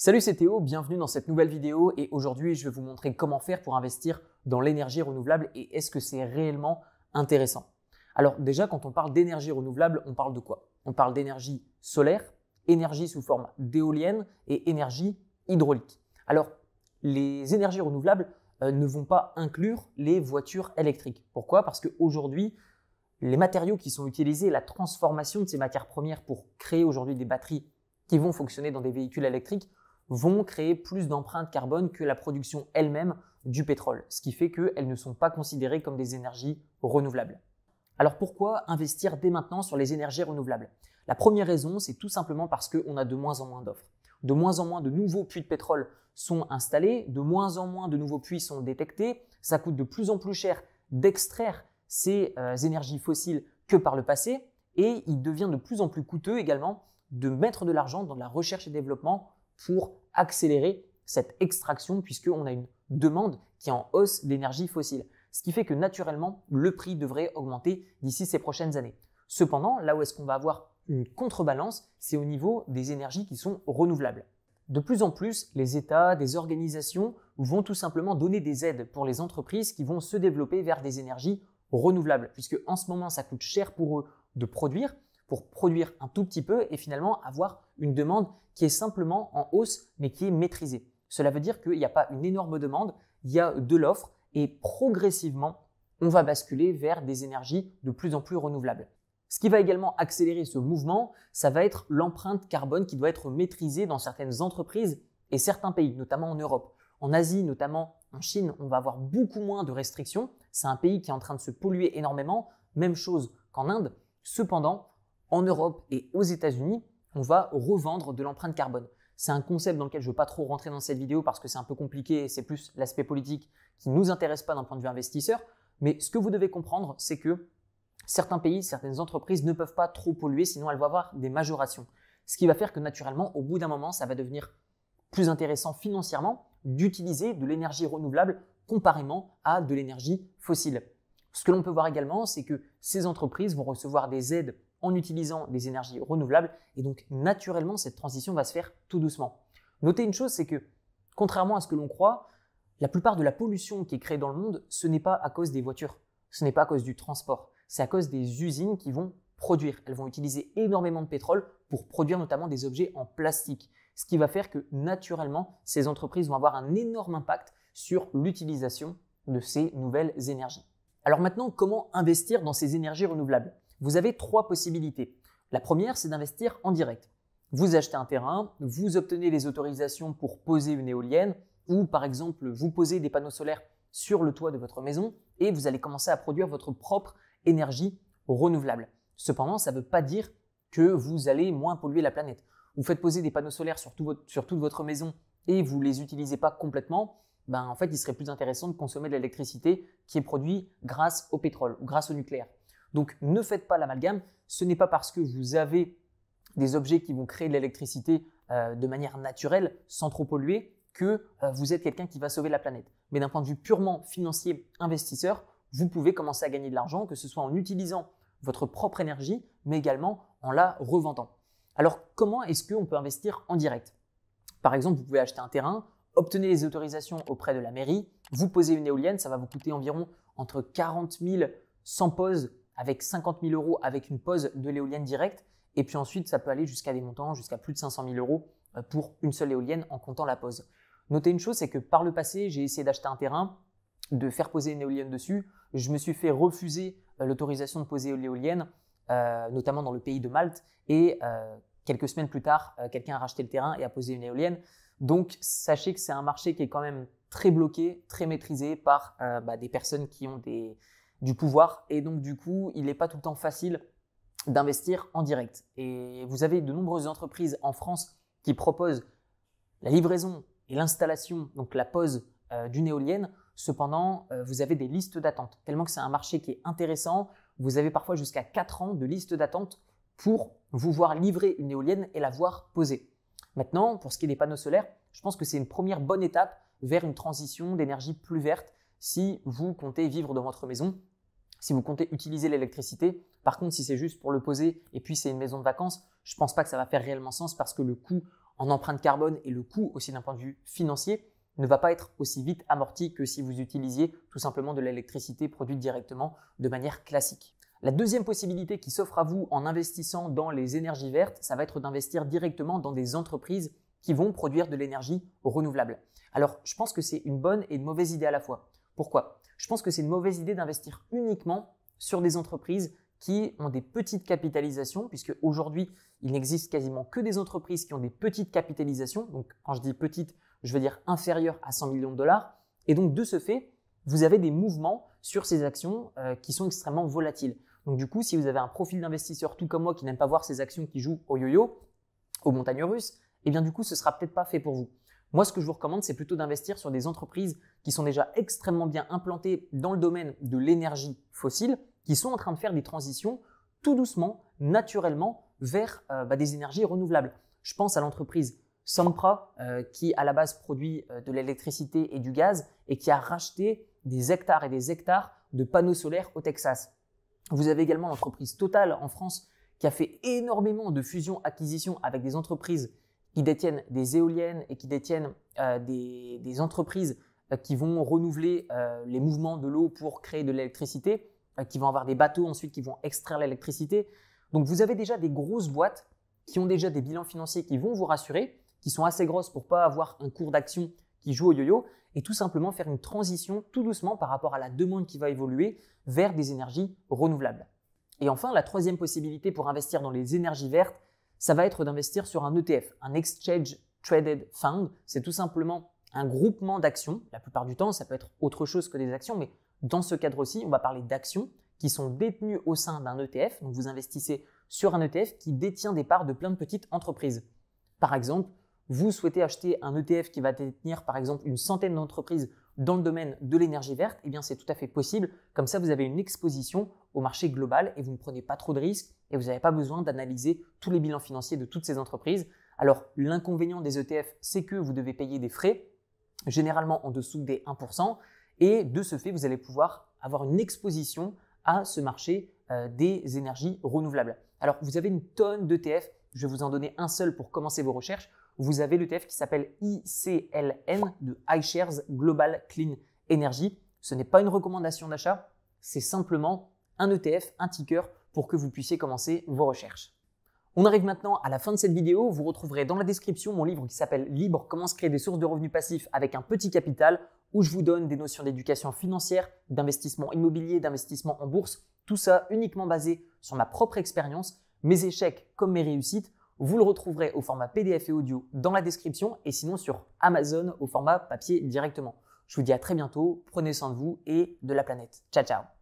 Salut, c'est Théo, bienvenue dans cette nouvelle vidéo et aujourd'hui je vais vous montrer comment faire pour investir dans l'énergie renouvelable et est-ce que c'est réellement intéressant. Alors déjà quand on parle d'énergie renouvelable, on parle de quoi? On parle d'énergie solaire, énergie sous forme d'éolienne et énergie hydraulique. Alors les énergies renouvelables euh, ne vont pas inclure les voitures électriques. Pourquoi? Parce qu'aujourd'hui, les matériaux qui sont utilisés, la transformation de ces matières premières pour créer aujourd'hui des batteries qui vont fonctionner dans des véhicules électriques vont créer plus d'empreintes carbone que la production elle-même du pétrole, ce qui fait qu'elles ne sont pas considérées comme des énergies renouvelables. Alors pourquoi investir dès maintenant sur les énergies renouvelables? La première raison, c'est tout simplement parce qu'on a de moins en moins d'offres. De moins en moins de nouveaux puits de pétrole sont installés, de moins en moins de nouveaux puits sont détectés, ça coûte de plus en plus cher d'extraire ces euh, énergies fossiles que par le passé, et il devient de plus en plus coûteux également de mettre de l'argent dans la recherche et développement pour accélérer cette extraction puisqu'on a une demande qui en hausse d'énergie fossile. Ce qui fait que naturellement, le prix devrait augmenter d'ici ces prochaines années. Cependant, là où est-ce qu'on va avoir une contrebalance, c'est au niveau des énergies qui sont renouvelables. De plus en plus, les États, des organisations vont tout simplement donner des aides pour les entreprises qui vont se développer vers des énergies renouvelables, puisque en ce moment, ça coûte cher pour eux de produire, pour produire un tout petit peu et finalement avoir une demande qui est simplement en hausse mais qui est maîtrisée. Cela veut dire qu'il n'y a pas une énorme demande, il y a de l'offre et progressivement, on va basculer vers des énergies de plus en plus renouvelables. Ce qui va également accélérer ce mouvement, ça va être l'empreinte carbone qui doit être maîtrisée dans certaines entreprises et certains pays, notamment en Europe. En Asie, notamment en Chine, on va avoir beaucoup moins de restrictions. C'est un pays qui est en train de se polluer énormément, même chose qu'en Inde. Cependant, en Europe et aux États-Unis, on va revendre de l'empreinte carbone. C'est un concept dans lequel je ne veux pas trop rentrer dans cette vidéo parce que c'est un peu compliqué et c'est plus l'aspect politique qui ne nous intéresse pas d'un point de vue investisseur. Mais ce que vous devez comprendre, c'est que certains pays, certaines entreprises ne peuvent pas trop polluer, sinon elles vont avoir des majorations. Ce qui va faire que naturellement, au bout d'un moment, ça va devenir plus intéressant financièrement d'utiliser de l'énergie renouvelable comparément à de l'énergie fossile. Ce que l'on peut voir également, c'est que ces entreprises vont recevoir des aides en utilisant des énergies renouvelables. Et donc, naturellement, cette transition va se faire tout doucement. Notez une chose, c'est que, contrairement à ce que l'on croit, la plupart de la pollution qui est créée dans le monde, ce n'est pas à cause des voitures, ce n'est pas à cause du transport, c'est à cause des usines qui vont produire. Elles vont utiliser énormément de pétrole pour produire notamment des objets en plastique, ce qui va faire que naturellement, ces entreprises vont avoir un énorme impact sur l'utilisation de ces nouvelles énergies. Alors maintenant, comment investir dans ces énergies renouvelables? Vous avez trois possibilités. La première, c'est d'investir en direct. Vous achetez un terrain, vous obtenez les autorisations pour poser une éolienne, ou par exemple, vous posez des panneaux solaires sur le toit de votre maison et vous allez commencer à produire votre propre énergie renouvelable. Cependant, ça ne veut pas dire que vous allez moins polluer la planète. Vous faites poser des panneaux solaires sur, toute votre maison et vous ne les utilisez pas complètement, ben en fait, il serait plus intéressant de consommer de l'électricité qui est produite grâce au pétrole ou grâce au nucléaire. Donc ne faites pas l'amalgame, ce n'est pas parce que vous avez des objets qui vont créer de l'électricité euh, de manière naturelle, sans trop polluer, que euh, vous êtes quelqu'un qui va sauver la planète. Mais d'un point de vue purement financier, investisseur, vous pouvez commencer à gagner de l'argent, que ce soit en utilisant votre propre énergie, mais également en la revendant. Alors comment est-ce qu'on peut investir en direct? Par exemple, vous pouvez acheter un terrain, obtenir les autorisations auprès de la mairie, vous posez une éolienne, ça va vous coûter environ entre 40 000 sans pause avec 50 000 euros avec une pause de l'éolienne directe. Et puis ensuite, ça peut aller jusqu'à des montants, jusqu'à plus de 500 000 euros euh, pour une seule éolienne en comptant la pause. Notez une chose, c'est que par le passé, j'ai essayé d'acheter un terrain, de faire poser une éolienne dessus. Je me suis fait refuser euh, l'autorisation de poser l'éolienne, euh, notamment dans le pays de Malte. Et quelques semaines plus tard, quelqu'un a racheté le terrain et a posé une éolienne. Donc, sachez que c'est un marché qui est quand même très bloqué, très maîtrisé par bah, des personnes qui ont des, du pouvoir. Et donc, du coup, il n'est pas tout le temps facile d'investir en direct. Et vous avez de nombreuses entreprises en France qui proposent la livraison et l'installation, donc la pose euh, d'une éolienne. Cependant, euh, vous avez des listes d'attente. Tellement que c'est un marché qui est intéressant, vous avez parfois jusqu'à 4 ans de liste d'attente pour vous voir livrer une éolienne et la voir poser. Maintenant, pour ce qui est des panneaux solaires, je pense que c'est une première bonne étape vers une transition d'énergie plus verte si vous comptez vivre dans votre maison si vous comptez utiliser l'électricité. Par contre, si c'est juste pour le poser et puis c'est une maison de vacances, je ne pense pas que ça va faire réellement sens parce que le coût en empreinte carbone et le coût aussi d'un point de vue financier ne va pas être aussi vite amorti que si vous utilisiez tout simplement de l'électricité produite directement de manière classique. La deuxième possibilité qui s'offre à vous en investissant dans les énergies vertes, ça va être d'investir directement dans des entreprises qui vont produire de l'énergie renouvelable. Alors, je pense que c'est une bonne et une mauvaise idée à la fois. Pourquoi? Je pense que c'est une mauvaise idée d'investir uniquement sur des entreprises qui ont des petites capitalisations, puisque aujourd'hui, il n'existe quasiment que des entreprises qui ont des petites capitalisations. Donc, quand je dis petites, je veux dire inférieures à 100 millions de dollars. Et donc, de ce fait, vous avez des mouvements sur ces actions euh, qui sont extrêmement volatiles. Donc du coup, si vous avez un profil d'investisseur tout comme moi qui n'aime pas voir ces actions qui jouent au yo-yo, aux montagnes russes, eh bien du coup, ce sera peut-être pas fait pour vous. Moi, ce que je vous recommande, c'est plutôt d'investir sur des entreprises qui sont déjà extrêmement bien implantées dans le domaine de l'énergie fossile, qui sont en train de faire des transitions tout doucement, naturellement, vers euh, bah, des énergies renouvelables. Je pense à l'entreprise Sampra, euh, qui à la base produit euh, de l'électricité et du gaz et qui a racheté des hectares et des hectares de panneaux solaires au Texas. Vous avez également l'entreprise Total en France qui a fait énormément de fusions-acquisitions avec des entreprises qui détiennent des éoliennes et qui détiennent euh, des, entreprises euh, qui vont renouveler euh, les mouvements de l'eau pour créer de l'électricité, qui vont avoir des bateaux ensuite qui vont extraire l'électricité. Donc vous avez déjà des grosses boîtes qui ont déjà des bilans financiers qui vont vous rassurer, qui sont assez grosses pour pas avoir un cours d'action qui joue au yo-yo et tout simplement faire une transition tout doucement par rapport à la demande qui va évoluer vers des énergies renouvelables. Et enfin, la troisième possibilité pour investir dans les énergies vertes, ça va être d'investir sur un ETF, un Exchange Traded Fund. C'est tout simplement un groupement d'actions. La plupart du temps, ça peut être autre chose que des actions, mais dans ce cadre-ci, on va parler d'actions qui sont détenues au sein d'un ETF. Donc vous investissez sur un ETF qui détient des parts de plein de petites entreprises. Par exemple, vous souhaitez acheter un ETF qui va détenir par exemple une centaine d'entreprises dans le domaine de l'énergie verte, eh bien c'est tout à fait possible. Comme ça, vous avez une exposition au marché global et vous ne prenez pas trop de risques et vous n'avez pas besoin d'analyser tous les bilans financiers de toutes ces entreprises. Alors l'inconvénient des ETF, c'est que vous devez payer des frais, généralement en dessous des 1%, et de ce fait, vous allez pouvoir avoir une exposition à ce marché euh, des énergies renouvelables. Alors vous avez une tonne d'ETF, je vais vous en donner un seul pour commencer vos recherches vous avez l'ETF qui s'appelle ICLN de iShares Global Clean Energy. Ce n'est pas une recommandation d'achat, c'est simplement un ETF, un ticker pour que vous puissiez commencer vos recherches. On arrive maintenant à la fin de cette vidéo. Vous retrouverez dans la description mon livre qui s'appelle Libre, comment se créer des sources de revenus passifs avec un petit capital, où je vous donne des notions d'éducation financière, d'investissement immobilier, d'investissement en bourse, tout ça uniquement basé sur ma propre expérience, mes échecs comme mes réussites, vous le retrouverez au format PDF et audio dans la description et sinon sur Amazon au format papier directement. Je vous dis à très bientôt, prenez soin de vous et de la planète. Ciao ciao